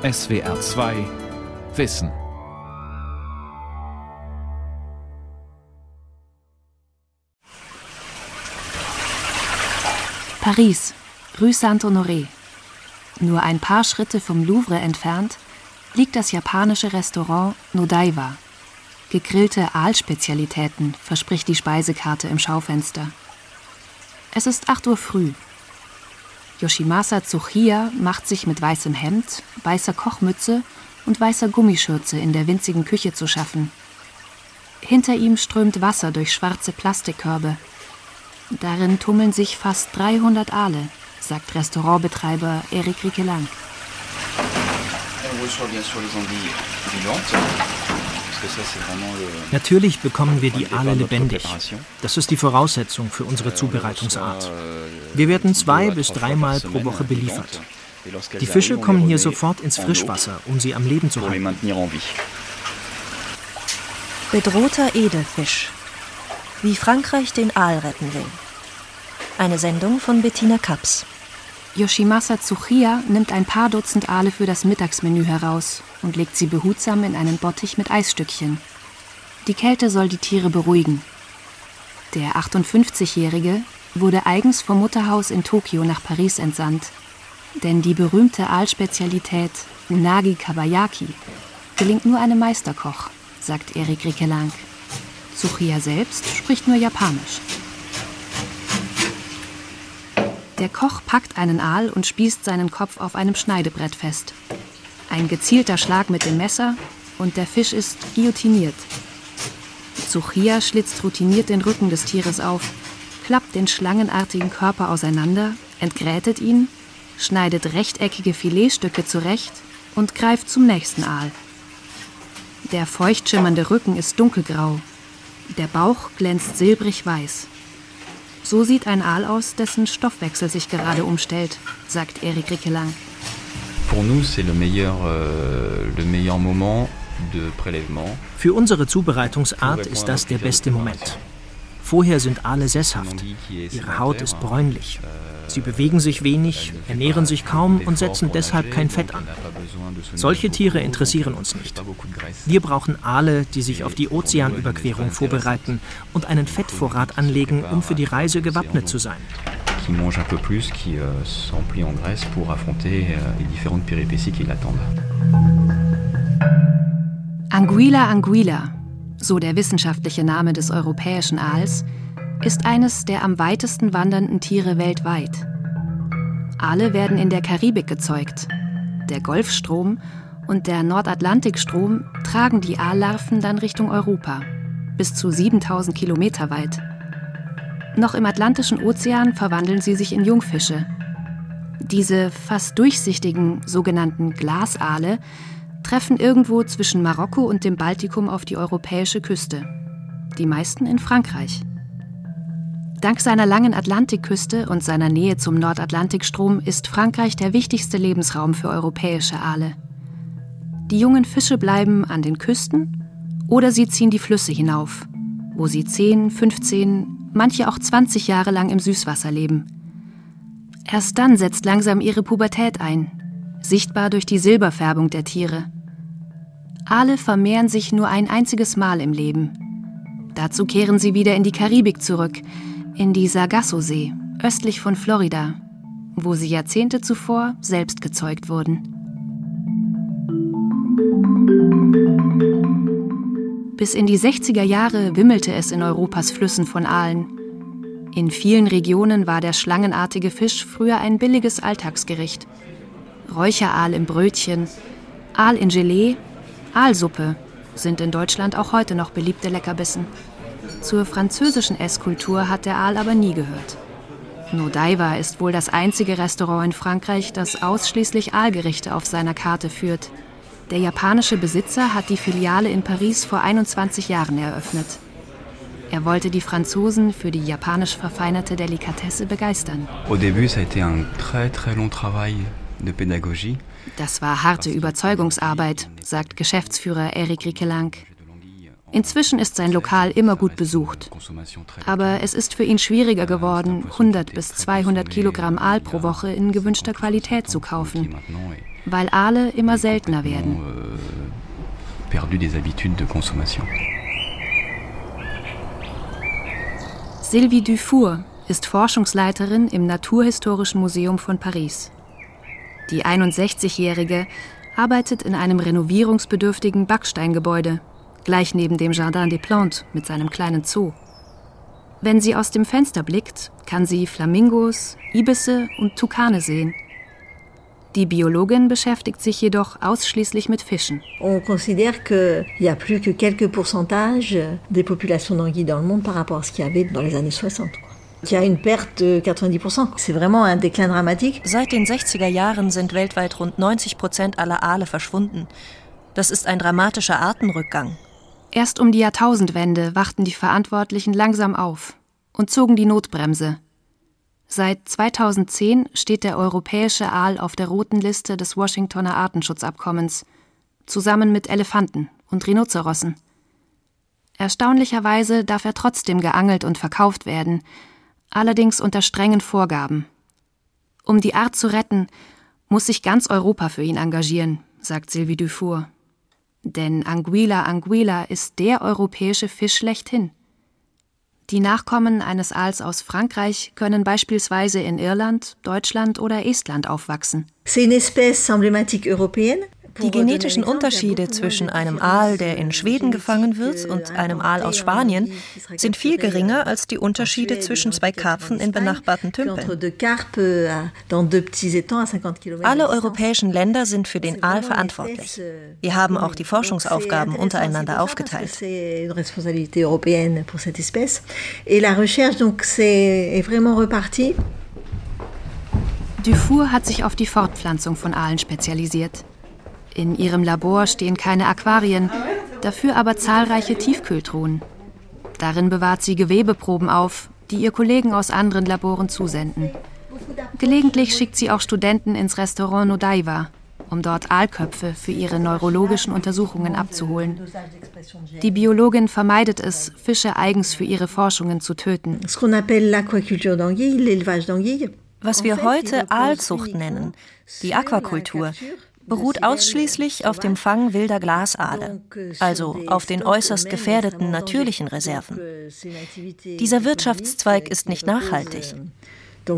SWR 2 Wissen. Paris, Rue Saint-Honoré. Nur ein paar Schritte vom Louvre entfernt liegt das japanische Restaurant Nodaiwa. Gegrillte Aalspezialitäten verspricht die Speisekarte im Schaufenster. Es ist 8 Uhr früh. Yoshimasa Tsuchiya macht sich mit weißem Hemd, weißer Kochmütze und weißer Gummischürze in der winzigen Küche zu schaffen. Hinter ihm strömt Wasser durch schwarze Plastikkörbe. Darin tummeln sich fast 300 Aale, sagt Restaurantbetreiber Eric Rikelang. Natürlich bekommen wir die Aale lebendig. Das ist die Voraussetzung für unsere Zubereitungsart. Wir werden zwei bis dreimal pro Woche beliefert. Die Fische kommen hier sofort ins Frischwasser, um sie am Leben zu halten. Bedrohter Edelfisch. Wie Frankreich den Aal retten will. Eine Sendung von Bettina Kaps. Yoshimasa Tsuchiya nimmt ein paar Dutzend Aale für das Mittagsmenü heraus und legt sie behutsam in einen Bottich mit Eisstückchen. Die Kälte soll die Tiere beruhigen. Der 58-Jährige wurde eigens vom Mutterhaus in Tokio nach Paris entsandt. Denn die berühmte Aalspezialität Unagi Kabayaki gelingt nur einem Meisterkoch, sagt Erik Rikelang. Tsuchiya selbst spricht nur Japanisch. Der Koch packt einen Aal und spießt seinen Kopf auf einem Schneidebrett fest. Ein gezielter Schlag mit dem Messer und der Fisch ist guillotiniert. Zuchia schlitzt routiniert den Rücken des Tieres auf, klappt den schlangenartigen Körper auseinander, entgrätet ihn, schneidet rechteckige Filetstücke zurecht und greift zum nächsten Aal. Der feucht schimmernde Rücken ist dunkelgrau, der Bauch glänzt silbrig weiß. So sieht ein Aal aus, dessen Stoffwechsel sich gerade umstellt, sagt Erik Rickelang. Euh, Für unsere Zubereitungsart ist das der beste Moment. Vorher sind Aale sesshaft. Ihre Haut ist bräunlich. Sie bewegen sich wenig, ernähren sich kaum und setzen deshalb kein Fett an. Solche Tiere interessieren uns nicht. Wir brauchen Aale, die sich auf die Ozeanüberquerung vorbereiten und einen Fettvorrat anlegen, um für die Reise gewappnet zu sein. qui mangent un peu plus, qui euh, sont pris en graisse pour affronter euh, les différentes péripéties qui l'attendent. Anguilla anguilla, so der wissenschaftliche Name des europäischen Aals, ist eines der am weitesten wandernden Tiere weltweit. Aale werden in der Karibik gezeugt. Der Golfstrom und der Nordatlantikstrom tragen die Aallarven dann Richtung Europa, bis zu 7000 Kilometer weit. Noch im Atlantischen Ozean verwandeln sie sich in Jungfische. Diese fast durchsichtigen sogenannten Glasaale treffen irgendwo zwischen Marokko und dem Baltikum auf die europäische Küste. Die meisten in Frankreich. Dank seiner langen Atlantikküste und seiner Nähe zum Nordatlantikstrom ist Frankreich der wichtigste Lebensraum für europäische Aale. Die jungen Fische bleiben an den Küsten oder sie ziehen die Flüsse hinauf, wo sie 10, 15, manche auch 20 Jahre lang im Süßwasser leben. Erst dann setzt langsam ihre Pubertät ein, sichtbar durch die Silberfärbung der Tiere. Aale vermehren sich nur ein einziges Mal im Leben. Dazu kehren sie wieder in die Karibik zurück, in die Sargasso-See, östlich von Florida, wo sie Jahrzehnte zuvor selbst gezeugt wurden. Bis in die 60er Jahre wimmelte es in Europas Flüssen von Aalen. In vielen Regionen war der schlangenartige Fisch früher ein billiges Alltagsgericht. Räucheraal im Brötchen, Aal in Gelee, Aalsuppe sind in Deutschland auch heute noch beliebte Leckerbissen. Zur französischen Esskultur hat der Aal aber nie gehört. Nodaiwa ist wohl das einzige Restaurant in Frankreich, das ausschließlich Aalgerichte auf seiner Karte führt. Der japanische Besitzer hat die Filiale in Paris vor 21 Jahren eröffnet. Er wollte die Franzosen für die japanisch verfeinerte Delikatesse begeistern. Das war harte Überzeugungsarbeit, sagt Geschäftsführer Eric Rikelang. Inzwischen ist sein Lokal immer gut besucht. Aber es ist für ihn schwieriger geworden, 100 bis 200 Kilogramm Aal pro Woche in gewünschter Qualität zu kaufen, weil Aale immer seltener werden. Sylvie Dufour ist Forschungsleiterin im Naturhistorischen Museum von Paris. Die 61-Jährige arbeitet in einem renovierungsbedürftigen Backsteingebäude, gleich neben dem Jardin des Plantes mit seinem kleinen Zoo. Wenn sie aus dem Fenster blickt, kann sie Flamingos, Ibisse und Tukane sehen. Die Biologin beschäftigt sich jedoch ausschließlich mit Fischen. On considère qu'il y a plus que quelques pourcentages des populations d'anguilles dans le monde par rapport à ce qu'il y avait dans les années 60. Seit den 60er Jahren sind weltweit rund 90 Prozent aller Aale verschwunden. Das ist ein dramatischer Artenrückgang. Erst um die Jahrtausendwende wachten die Verantwortlichen langsam auf und zogen die Notbremse. Seit 2010 steht der europäische Aal auf der roten Liste des Washingtoner Artenschutzabkommens, zusammen mit Elefanten und Rhinozerossen. Erstaunlicherweise darf er trotzdem geangelt und verkauft werden, allerdings unter strengen Vorgaben. Um die Art zu retten, muss sich ganz Europa für ihn engagieren, sagt Sylvie Dufour. Denn Anguilla anguilla ist der europäische Fisch schlechthin. Die Nachkommen eines Aals aus Frankreich können beispielsweise in Irland, Deutschland oder Estland aufwachsen. Die genetischen Unterschiede zwischen einem Aal, der in Schweden gefangen wird, und einem Aal aus Spanien sind viel geringer als die Unterschiede zwischen zwei Karpfen in benachbarten Tümpeln. Alle europäischen Länder sind für den Aal verantwortlich. Wir haben auch die Forschungsaufgaben untereinander aufgeteilt. Dufour hat sich auf die Fortpflanzung von Aalen spezialisiert. In ihrem Labor stehen keine Aquarien, dafür aber zahlreiche Tiefkühltruhen. Darin bewahrt sie Gewebeproben auf, die ihr Kollegen aus anderen Laboren zusenden. Gelegentlich schickt sie auch Studenten ins Restaurant Nodaiva, um dort Aalköpfe für ihre neurologischen Untersuchungen abzuholen. Die Biologin vermeidet es, Fische eigens für ihre Forschungen zu töten. Was wir heute Aalzucht nennen, die Aquakultur, beruht ausschließlich auf dem Fang wilder Glasaale, also auf den äußerst gefährdeten natürlichen Reserven. Dieser Wirtschaftszweig ist nicht nachhaltig.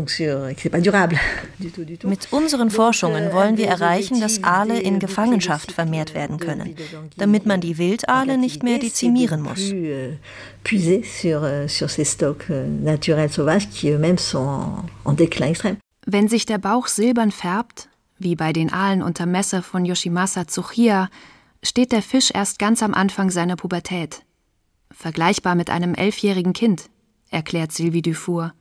Mit unseren Forschungen wollen wir erreichen, dass Aale in Gefangenschaft vermehrt werden können, damit man die Wildaale nicht mehr dezimieren muss. Wenn sich der Bauch silbern färbt, wie bei den Aalen unter Messer von Yoshimasa Tsuchiya steht der Fisch erst ganz am Anfang seiner Pubertät. Vergleichbar mit einem elfjährigen Kind, erklärt Sylvie Dufour.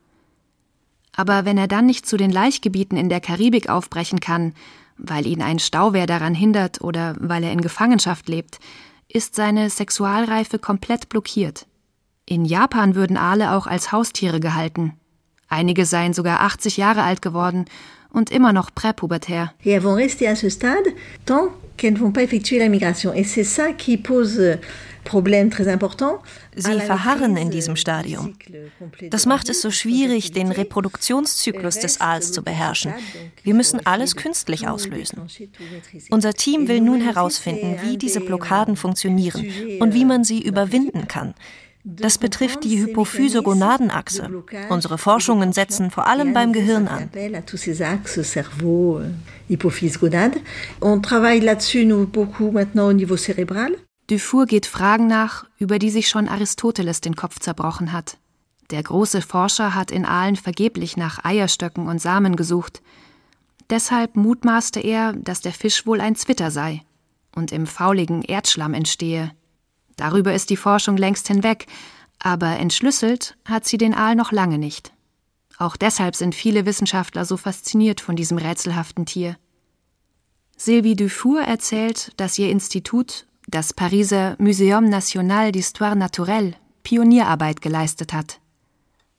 Aber wenn er dann nicht zu den Laichgebieten in der Karibik aufbrechen kann, weil ihn ein Stauwehr daran hindert oder weil er in Gefangenschaft lebt, ist seine Sexualreife komplett blockiert. In Japan würden Aale auch als Haustiere gehalten. Einige seien sogar 80 Jahre alt geworden und immer noch präpubertär. Et elles vont rester à ce stade tant qu'elles ne vont pas effectuer la migration. Et c'est ça qui pose Sie verharren in diesem Stadium. Das macht es so schwierig, den Reproduktionszyklus des Aals zu beherrschen. Wir müssen alles künstlich auslösen. Unser Team will nun herausfinden, wie diese Blockaden funktionieren und wie man sie überwinden kann. Das betrifft die Hypophyse-Gonadenachse. Unsere Forschungen setzen vor allem beim Gehirn an. Dufour geht Fragen nach, über die sich schon Aristoteles den Kopf zerbrochen hat. Der große Forscher hat in Aalen vergeblich nach Eierstöcken und Samen gesucht. Deshalb mutmaßte er, dass der Fisch wohl ein Zwitter sei und im fauligen Erdschlamm entstehe. Darüber ist die Forschung längst hinweg, aber entschlüsselt hat sie den Aal noch lange nicht. Auch deshalb sind viele Wissenschaftler so fasziniert von diesem rätselhaften Tier. Sylvie Dufour erzählt, dass ihr Institut, das Pariser Muséum National d'Histoire Naturelle, Pionierarbeit geleistet hat.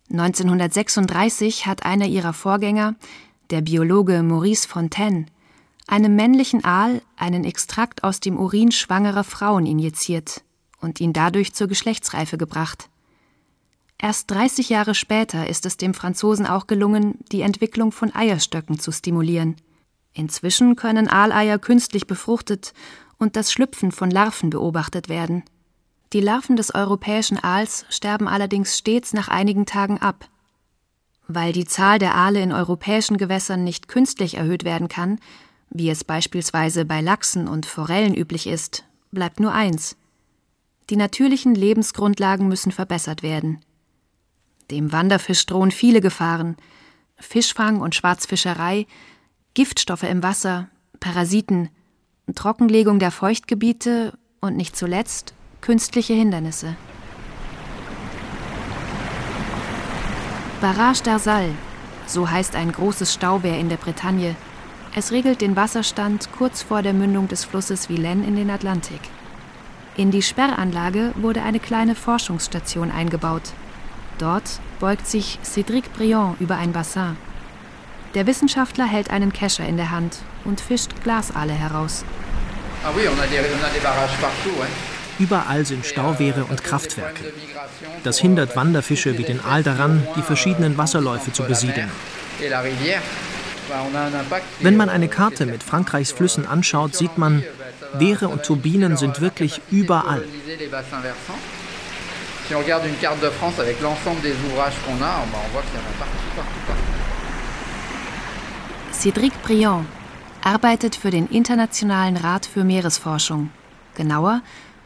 1936 hat einer ihrer Vorgänger, der Biologe Maurice Fontaine, einem männlichen Aal einen Extrakt aus dem Urin schwangerer Frauen injiziert und ihn dadurch zur Geschlechtsreife gebracht. Erst 30 Jahre später ist es dem Franzosen auch gelungen, die Entwicklung von Eierstöcken zu stimulieren. Inzwischen können Aaleier künstlich befruchtet und das Schlüpfen von Larven beobachtet werden. Die Larven des europäischen Aals sterben allerdings stets nach einigen Tagen ab. Weil die Zahl der Aale in europäischen Gewässern nicht künstlich erhöht werden kann, wie es beispielsweise bei Lachsen und Forellen üblich ist, bleibt nur eins. Die natürlichen Lebensgrundlagen müssen verbessert werden. Dem Wanderfisch drohen viele Gefahren. Fischfang und Schwarzfischerei, Giftstoffe im Wasser, Parasiten, Trockenlegung der Feuchtgebiete und nicht zuletzt künstliche Hindernisse. Barrage d'Arsal, so heißt ein großes Stauwehr in der Bretagne. Es regelt den Wasserstand kurz vor der Mündung des Flusses Vilaine in den Atlantik. In die Sperranlage wurde eine kleine Forschungsstation eingebaut. Dort beugt sich Cédric Briand über ein Bassin. Der Wissenschaftler hält einen Kescher in der Hand und fischt Glasaale heraus. Ah. Überall sind Stauwehre und Kraftwerke. Das hindert Wanderfische wie den Aal daran, die verschiedenen Wasserläufe zu besiedeln. Wenn man eine Karte mit Frankreichs Flüssen anschaut, sieht man, Wehre und Turbinen sind wirklich überall. Cédric Briand arbeitet für den Internationalen Rat für Meeresforschung, genauer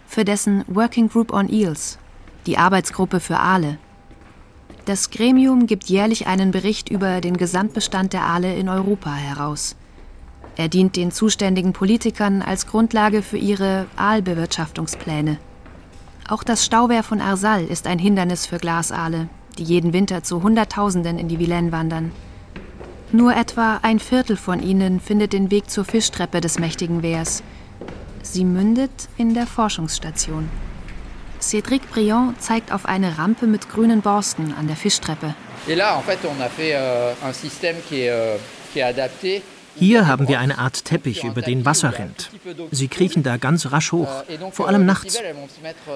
für dessen Working Group on Eels, die Arbeitsgruppe für Aale. Das Gremium gibt jährlich einen Bericht über den Gesamtbestand der Aale in Europa heraus. Er dient den zuständigen Politikern als Grundlage für ihre Aalbewirtschaftungspläne. Auch das Stauwehr von Arsal ist ein Hindernis für Glasaale, die jeden Winter zu Hunderttausenden in die Vilaine wandern. Nur etwa ein Viertel von ihnen findet den Weg zur Fischtreppe des mächtigen Wehrs – Sie mündet in der Forschungsstation. Cédric Briand zeigt auf eine Rampe mit grünen Borsten an der Fischtreppe. Euh, euh, Hier haben wir eine Art Teppich, über den Wasser rinnt. Sie kriechen da ganz rasch hoch, vor allem nachts.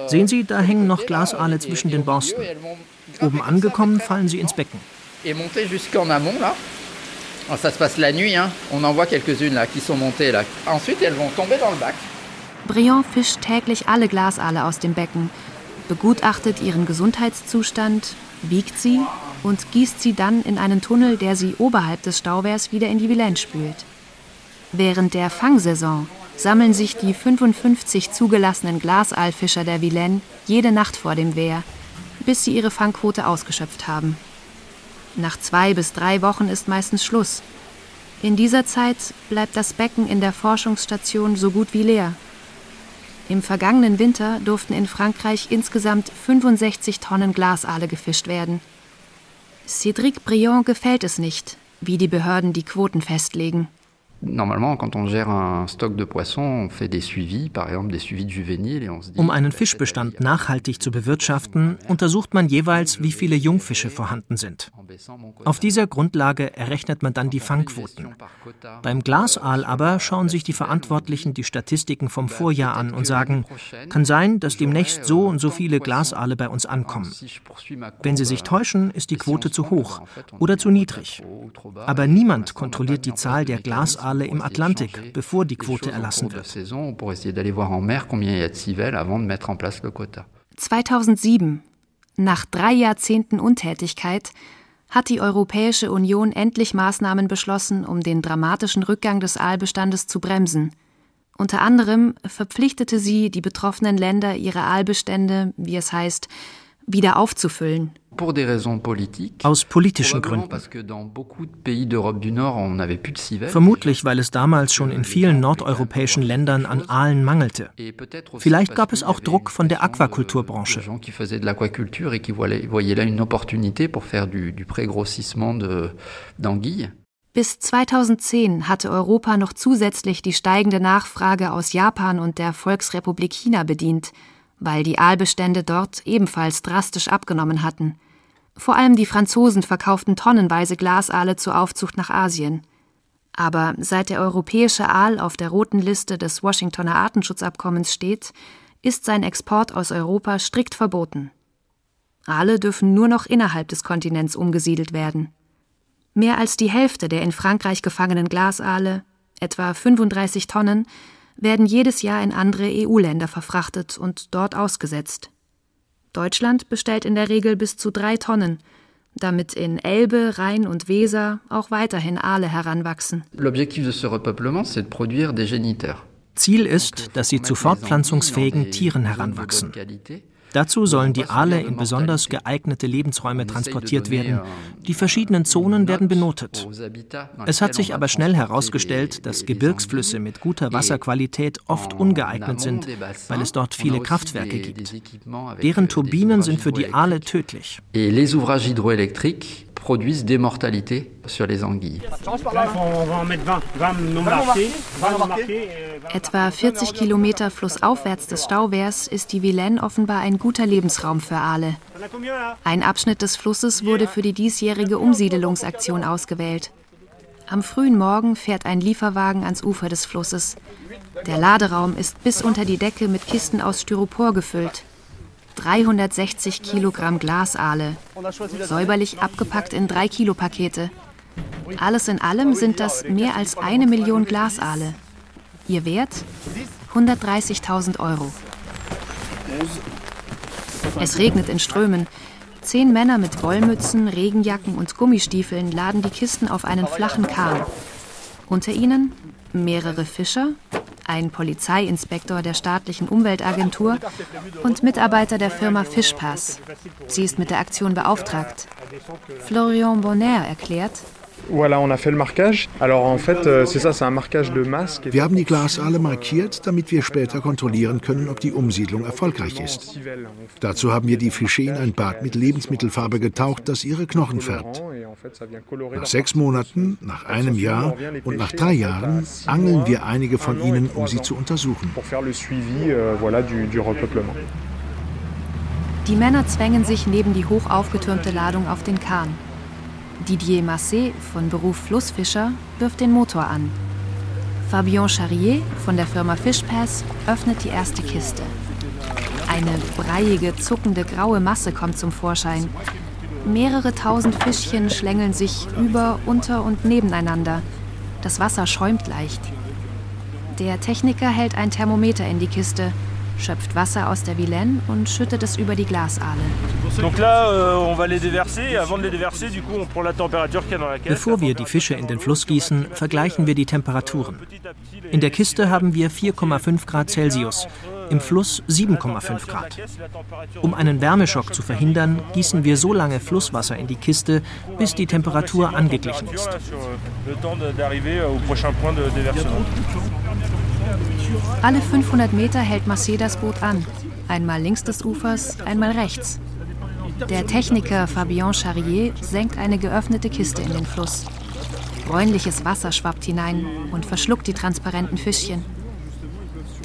Sehen Sie, da hängen noch Glasaale zwischen den Borsten. Oben angekommen fallen sie ins Becken. Ça se passe la nuit, hein. on en voit quelques-unes là qui sont montées là. Ensuite, elles vont tomber dans le bac. Briand fischt täglich alle Glasaale aus dem Becken, begutachtet ihren Gesundheitszustand, wiegt sie und gießt sie dann in einen Tunnel, der sie oberhalb des Stauwehrs wieder in die Vilaine spült. Während der Fangsaison sammeln sich die 55 zugelassenen Glasaalfischer der Vilaine jede Nacht vor dem Wehr, bis sie ihre Fangquote ausgeschöpft haben. Nach zwei bis drei Wochen ist meistens Schluss. In dieser Zeit bleibt das Becken in der Forschungsstation so gut wie leer. Im vergangenen Winter durften in Frankreich insgesamt 65 Tonnen Glasaale gefischt werden. Cédric Briand gefällt es nicht, wie die Behörden die Quoten festlegen. Normalement, quand on gère un stock de poissons, on fait des suivis, par exemple des suivis de juvéniles, et on se dit. Um einen Fischbestand nachhaltig zu bewirtschaften, untersucht man jeweils, wie viele Jungfische vorhanden sind. Auf dieser Grundlage errechnet man dann die Fangquoten. Beim Glasaal aber schauen sich die Verantwortlichen die Statistiken vom Vorjahr an und sagen, kann sein, dass demnächst so und so viele Glasaale bei uns ankommen. Wenn sie sich täuschen, ist die Quote zu hoch oder zu niedrig. Aber niemand kontrolliert die Zahl der Glasaale Wale im Atlantik, bevor die Quote erlassen wird. 2007, nach drei Jahrzehnten Untätigkeit, hat die Europäische Union endlich Maßnahmen beschlossen, um den dramatischen Rückgang des Aalbestandes zu bremsen. Unter anderem verpflichtete sie die betroffenen Länder, ihre Aalbestände, wie es heißt, wieder aufzufüllen aus politischen Gründen. Vermutlich, weil es damals schon in vielen nordeuropäischen Ländern an Aalen mangelte. Vielleicht gab es auch Druck von der Aquakulturbranche. Bis 2010 hatte Europa noch zusätzlich die steigende Nachfrage aus Japan und der Volksrepublik China bedient, weil die Aalbestände dort ebenfalls drastisch abgenommen hatten. Vor allem die Franzosen verkauften tonnenweise Glasaale zur Aufzucht nach Asien. Aber seit der europäische Aal auf der roten Liste des Washingtoner Artenschutzabkommens steht, ist sein Export aus Europa strikt verboten. Aale dürfen nur noch innerhalb des Kontinents umgesiedelt werden. Mehr als die Hälfte der in Frankreich gefangenen Glasaale, etwa 35 Tonnen, werden jedes Jahr in andere EU-Länder verfrachtet und dort ausgesetzt. Deutschland bestellt in der Regel bis zu drei Tonnen, damit in Elbe, Rhein und Weser auch weiterhin Aale heranwachsen. Ziel ist, dass sie zu fortpflanzungsfähigen Tieren heranwachsen. Dazu sollen die Aale in besonders geeignete Lebensräume transportiert werden. Die verschiedenen Zonen werden benotet. Es hat sich aber schnell herausgestellt, dass Gebirgsflüsse mit guter Wasserqualität oft ungeeignet sind, weil es dort viele Kraftwerke gibt. Deren Turbinen sind für die Aale tödlich produisent des mortalités sur les anguilles. Etwa 40 Kilometer flussaufwärts des Stauwehrs ist die Vilaine offenbar ein guter Lebensraum für Aale. Ein Abschnitt des Flusses wurde für die diesjährige Umsiedelungsaktion ausgewählt. Am frühen Morgen fährt ein Lieferwagen ans Ufer des Flusses. Der Laderaum ist bis unter die Decke mit Kisten aus Styropor gefüllt. 360 Kilogramm Glasaale, säuberlich abgepackt in 3 Kilo Pakete. Alles in allem sind das mehr als eine Million Glasaale. Ihr Wert 130.000 Euro. Es regnet in Strömen. Zehn Männer mit Wollmützen, Regenjacken und Gummistiefeln laden die Kisten auf einen flachen Kahn. Unter ihnen mehrere Fischer, ein Polizeiinspektor der staatlichen Umweltagentur und Mitarbeiter der Firma Fischpass. Sie ist mit der Aktion beauftragt. Florian Bonner erklärt, Euh, wir haben die Glasaale markiert, damit wir später kontrollieren können, ob die Umsiedlung erfolgreich ist. Dazu haben wir die Fische in ein Bad mit Lebensmittelfarbe getaucht, das ihre Knochen färbt. Nach sechs Monaten, nach einem Jahr und nach drei Jahren angeln wir einige von ihnen, um sie zu untersuchen. Euh, die Männer zwängen sich neben die hoch aufgetürmte Ladung auf den Kahn. Didier Massé, von Beruf Flussfischer, wirft den Motor an. Fabien Charrier von der Firma Fishpass öffnet die erste Kiste. Eine breiige, zuckende graue Masse kommt zum Vorschein. Mehrere tausend Fischchen schlängeln sich über, unter und nebeneinander. Das Wasser schäumt leicht. Der Techniker hält ein Thermometer in die Kiste schöpft Wasser aus der Vilaine und schüttet es über die Glasaale. Euh, Bevor wir die Fische in den Fluss gießen, vergleichen wir die Temperaturen. In der Kiste haben wir 4,5 Grad Celsius, im Fluss 7,5 Grad. Um einen Wärmeschock zu verhindern, gießen wir so lange Flusswasser in die Kiste, bis die Temperatur angeglichen ist. Alle 500 Meter hält Marseille das Boot an. Einmal links des Ufers, einmal rechts. Der Techniker Fabien Charrier senkt eine geöffnete Kiste in den Fluss. Bräunliches Wasser schwappt hinein und verschluckt die transparenten Fischchen.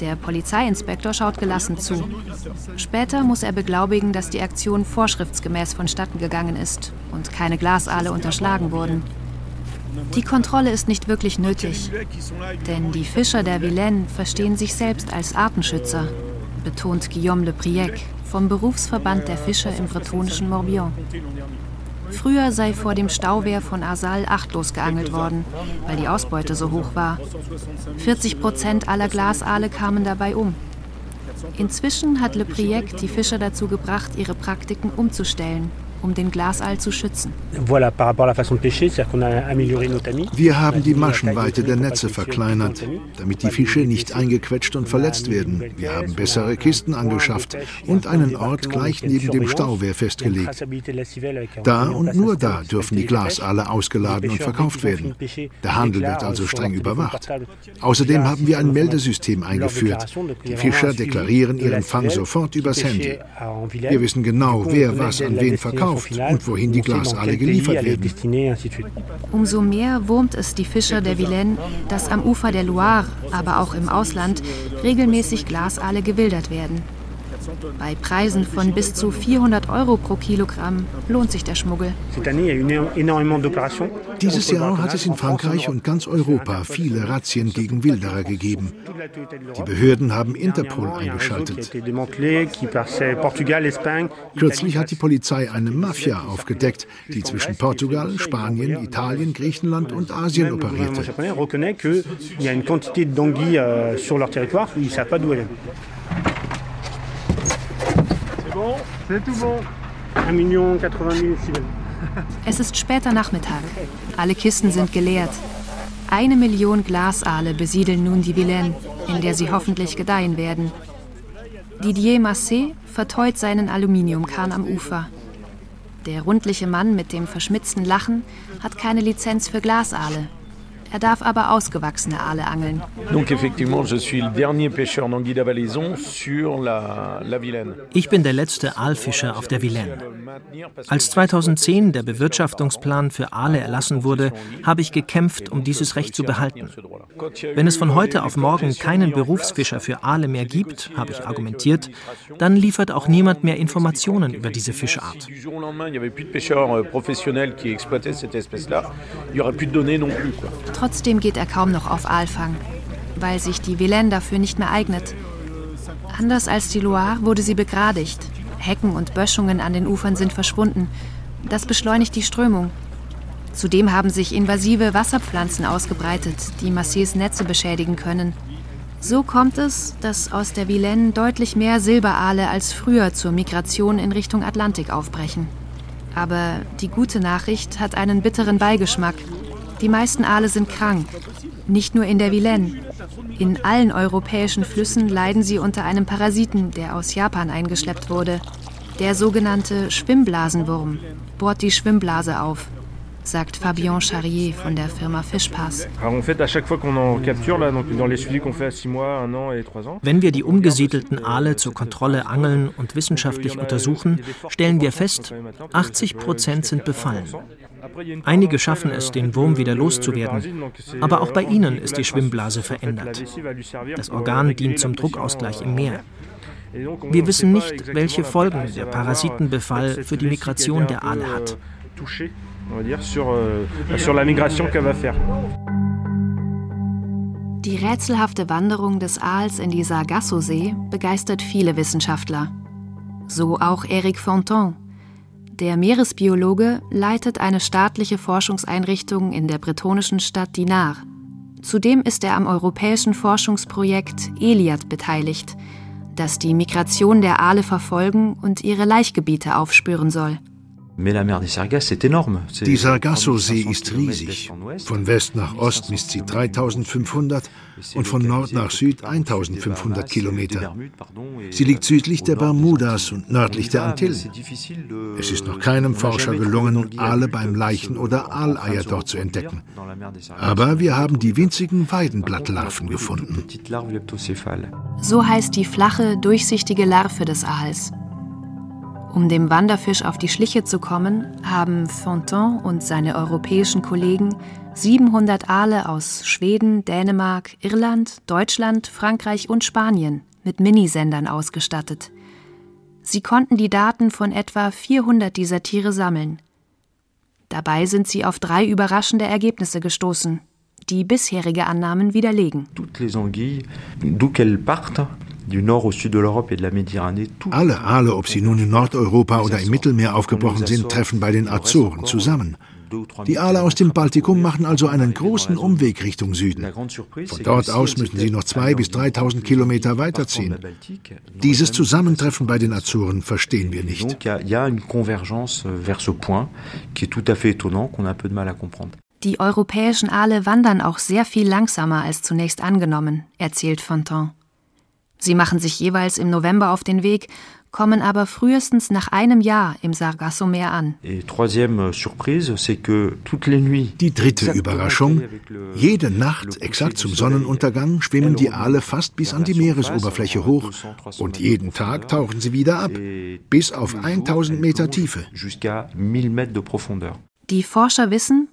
Der Polizeiinspektor schaut gelassen zu. Später muss er beglaubigen, dass die Aktion vorschriftsgemäß vonstatten gegangen ist und keine Glasaale unterschlagen wurden. Die Kontrolle ist nicht wirklich nötig, denn die Fischer der Vilaine verstehen sich selbst als Artenschützer, betont Guillaume Le Priec vom Berufsverband der Fischer im bretonischen Morbihan. Früher sei vor dem Stauwehr von Asal achtlos geangelt worden, weil die Ausbeute so hoch war. 40 Prozent aller Glasaale kamen dabei um. Inzwischen hat Le Priec die Fischer dazu gebracht, ihre Praktiken umzustellen um den Glasaal zu schützen. Wir haben die Maschenweite der Netze verkleinert, damit die Fische nicht eingequetscht und verletzt werden. Wir haben bessere Kisten angeschafft und einen Ort gleich neben dem Stauwehr festgelegt. Da und nur da dürfen die Glasaale ausgeladen und verkauft werden. Der Handel wird also streng überwacht. Außerdem haben wir ein Meldesystem eingeführt. Die Fischer deklarieren ihren Fang sofort übers Handy. Wir wissen genau, wer was an wen verkauft verkauft und wohin die Glasaale geliefert werden. Umso mehr wurmt es die Fischer der Vilaine, dass am Ufer der Loire, aber auch im Ausland, regelmäßig Glasaale gewildert werden. Bei Preisen von bis zu 400 Euro pro Kilogramm lohnt sich der Schmuggel. Dieses Jahr hat es in Frankreich und ganz Europa viele Razzien gegen Wilderer gegeben. Die Behörden haben Interpol eingeschaltet. Kürzlich hat die Polizei eine Mafia aufgedeckt, die zwischen Portugal, Spanien, Italien, Griechenland und Asien operierte. Es ist später Nachmittag. Alle Kisten sind geleert. Eine Million Glasaale besiedeln nun die Vilaine, in der sie hoffentlich gedeihen werden. Didier Massé verteut seinen Aluminiumkahn am Ufer. Der rundliche Mann mit dem verschmitzten Lachen hat keine Lizenz für Glasaale. Er darf aber ausgewachsene Aale angeln. Ich bin der letzte Aalfischer auf der Vilaine. Als 2010 der Bewirtschaftungsplan für Aale erlassen wurde, habe ich gekämpft, um dieses Recht zu behalten. Wenn es von heute auf morgen keinen Berufsfischer für Aale mehr gibt, habe ich argumentiert, dann liefert auch niemand mehr Informationen über diese Fischart. Il n'y aurait plus de données non plus. Trotzdem geht er kaum noch auf Aalfang, weil sich die Vilaine dafür nicht mehr eignet. Anders als die Loire wurde sie begradigt. Hecken und Böschungen an den Ufern sind verschwunden. Das beschleunigt die Strömung. Zudem haben sich invasive Wasserpflanzen ausgebreitet, die Massés Netze beschädigen können. So kommt es, dass aus der Vilaine deutlich mehr Silberaale als früher zur Migration in Richtung Atlantik aufbrechen. Aber die gute Nachricht hat einen bitteren Beigeschmack. Die meisten Aale sind krank. Nicht nur in der Vilaine. In allen europäischen Flüssen leiden sie unter einem Parasiten, der aus Japan eingeschleppt wurde. Der sogenannte Schwimmblasenwurm bohrt die Schwimmblase auf, sagt Fabien Charrier von der Firma Fischpass. Alors en fait, à chaque fois qu'on en capture, là, donc dans les suivis qu'on fait à 6 mois, 1 an et 3 ans, Wenn wir die umgesiedelten Aale zur Kontrolle angeln und wissenschaftlich untersuchen, stellen wir fest, 80 Prozent sind befallen. Einige schaffen es, den Wurm wieder loszuwerden, aber auch bei ihnen ist die Schwimmblase verändert. Das Organ dient zum Druckausgleich im Meer. Wir wissen nicht, welche Folgen der Parasitenbefall für die Migration der Aale hat. On va dire, sur, euh, sur la migration qu'elle va faire. Die rätselhafte Wanderung des Aals in die Sargasso-See begeistert viele Wissenschaftler. So auch Eric Fonton. Der Meeresbiologe leitet eine staatliche Forschungseinrichtung in der bretonischen Stadt Dinard. Zudem ist er am europäischen Forschungsprojekt ELIAD beteiligt, das die Migration der Aale verfolgen und ihre Laichgebiete aufspüren soll. Die Sargasso-See 3500 ist riesig. Von West nach Ost misst sie 3500 und von Nord nach Süd 1500 Kilometer. Sie liegt südlich der Bermudas und nördlich der Antillen. Es ist noch keinem Forscher gelungen, Aale beim Leichen- oder Aaleier dort zu entdecken. Aber wir haben die winzigen Weidenblattlarven gefunden. So heißt die flache, durchsichtige Larve des Aals. Um dem Wanderfisch auf die Schliche zu kommen, haben Fonton und seine europäischen Kollegen 700 Aale aus Schweden, Dänemark, Irland, Deutschland, Frankreich und Spanien mit Minisendern ausgestattet. Sie konnten die Daten von etwa 400 dieser Tiere sammeln. Dabei sind sie auf drei überraschende Ergebnisse gestoßen, die bisherige Annahmen widerlegen. Du nord au sud de l'Europe et de la Méditerranée, tout Alle Aale, ob sie nun in Nordeuropa oder im Mittelmeer aufgebrochen sind, treffen bei den Azoren zusammen. Die Aale aus dem Baltikum machen also einen großen Umweg Richtung Süden. Von dort aus müssen sie noch 2.000 bis 3.000 Kilometer weiterziehen. Dieses Zusammentreffen bei den Azoren verstehen wir nicht. Euh, vers ce point qui est tout à fait étonnant, qu'on a un peu de mal à comprendre. Die europäischen Aale wandern auch sehr viel langsamer als zunächst angenommen, erzählt Fonton. Sie machen sich jeweils im November auf den Weg, kommen aber frühestens nach einem Jahr im Sargasso-Meer an. Euh, nuits, Die dritte Überraschung, jede Nacht, exakt zum Sonnenuntergang, schwimmen die Aale fast bis an die Meeresoberfläche hoch und jeden Tag tauchen sie wieder ab, bis auf 1000 Meter Tiefe. jusqu'à 1000 mètres de profondeur. Die Forscher wissen,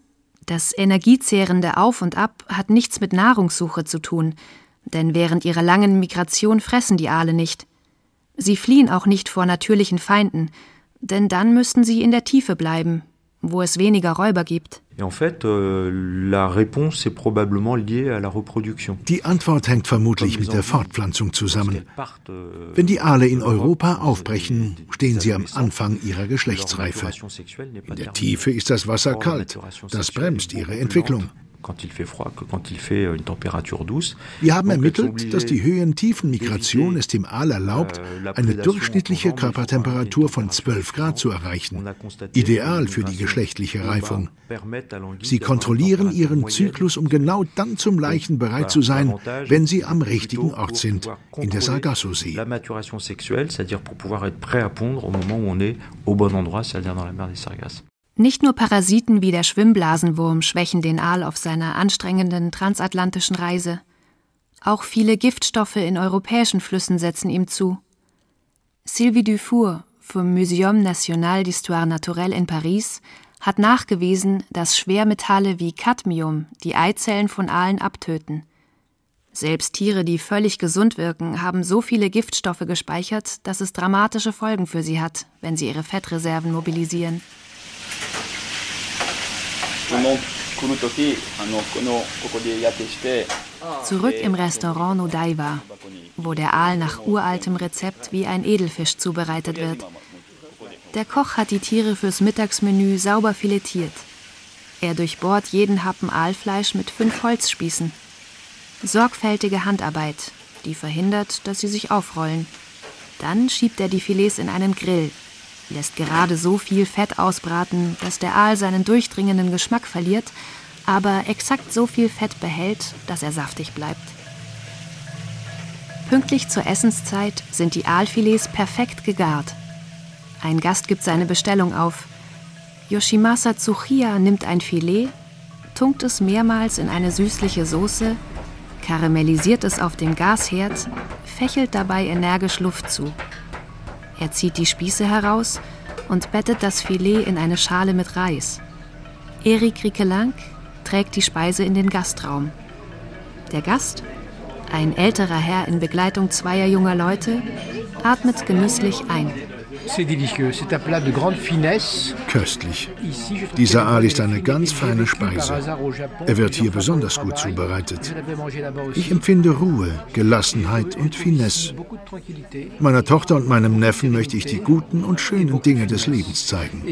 das energiezehrende Auf und Ab hat nichts mit Nahrungssuche zu tun, denn während ihrer langen Migration fressen die Aale nicht. Sie fliehen auch nicht vor natürlichen Feinden, denn dann müssten sie in der Tiefe bleiben, wo es weniger Räuber gibt. Euh, die Antwort hängt vermutlich mit der Fortpflanzung zusammen. Wenn die Aale in Europa aufbrechen, stehen sie am Anfang ihrer Geschlechtsreife. In der Tiefe ist das Wasser kalt. Das bremst ihre Entwicklung Wir haben ermittelt, dass die Höhen-Tiefen-Migration es dem Aal erlaubt, euh, eine durchschnittliche Körpertemperatur von 12 Grad zu erreichen. Ideal für die geschlechtliche Reifung. Sie kontrollieren ihren Zyklus, um genau dann zum Leichen bereit zu sein, wenn sie am richtigen Ort sind, in der Sargasso-See. Nicht nur Parasiten wie der Schwimmblasenwurm schwächen den Aal auf seiner anstrengenden transatlantischen Reise. Auch viele Giftstoffe in europäischen Flüssen setzen ihm zu. Sylvie Dufour vom Muséum National d'Histoire Naturelle in Paris hat nachgewiesen, dass Schwermetalle wie Cadmium die Eizellen von Aalen abtöten. Selbst Tiere, die völlig gesund wirken, haben so viele Giftstoffe gespeichert, dass es dramatische Folgen für sie hat, wenn sie ihre Fettreserven mobilisieren. Zurück im Restaurant Nodaiwa, wo der Aal nach uraltem Rezept wie ein Edelfisch zubereitet wird. Der Koch hat die Tiere fürs Mittagsmenü sauber filetiert. Er durchbohrt jeden Happen Aalfleisch mit fünf Holzspießen. Sorgfältige Handarbeit, die verhindert, dass sie sich aufrollen. Dann schiebt er die Filets in einen Grill, lässt gerade so viel Fett ausbraten, dass der Aal seinen durchdringenden Geschmack verliert, aber exakt so viel Fett behält, dass er saftig bleibt. Pünktlich zur Essenszeit sind die Aalfilets perfekt gegart. Ein Gast gibt seine Bestellung auf. Yoshimasa Tsuchiya nimmt ein Filet, tunkt es mehrmals in eine süßliche Soße, karamellisiert es auf dem Gasherd, fächelt dabei energisch Luft zu. Er zieht die Spieße heraus und bettet das Filet in eine Schale mit Reis. Erik Riekelank trägt die Speise in den Gastraum. Der Gast, ein älterer Herr in Begleitung zweier junger Leute, atmet genüsslich ein. Köstlich. Dieser Aal ist eine ganz feine Speise. Er wird hier besonders gut zubereitet. Ich empfinde Ruhe, Gelassenheit und Finesse. Meiner Tochter und meinem Neffen möchte ich die guten und schönen Dinge des Lebens zeigen.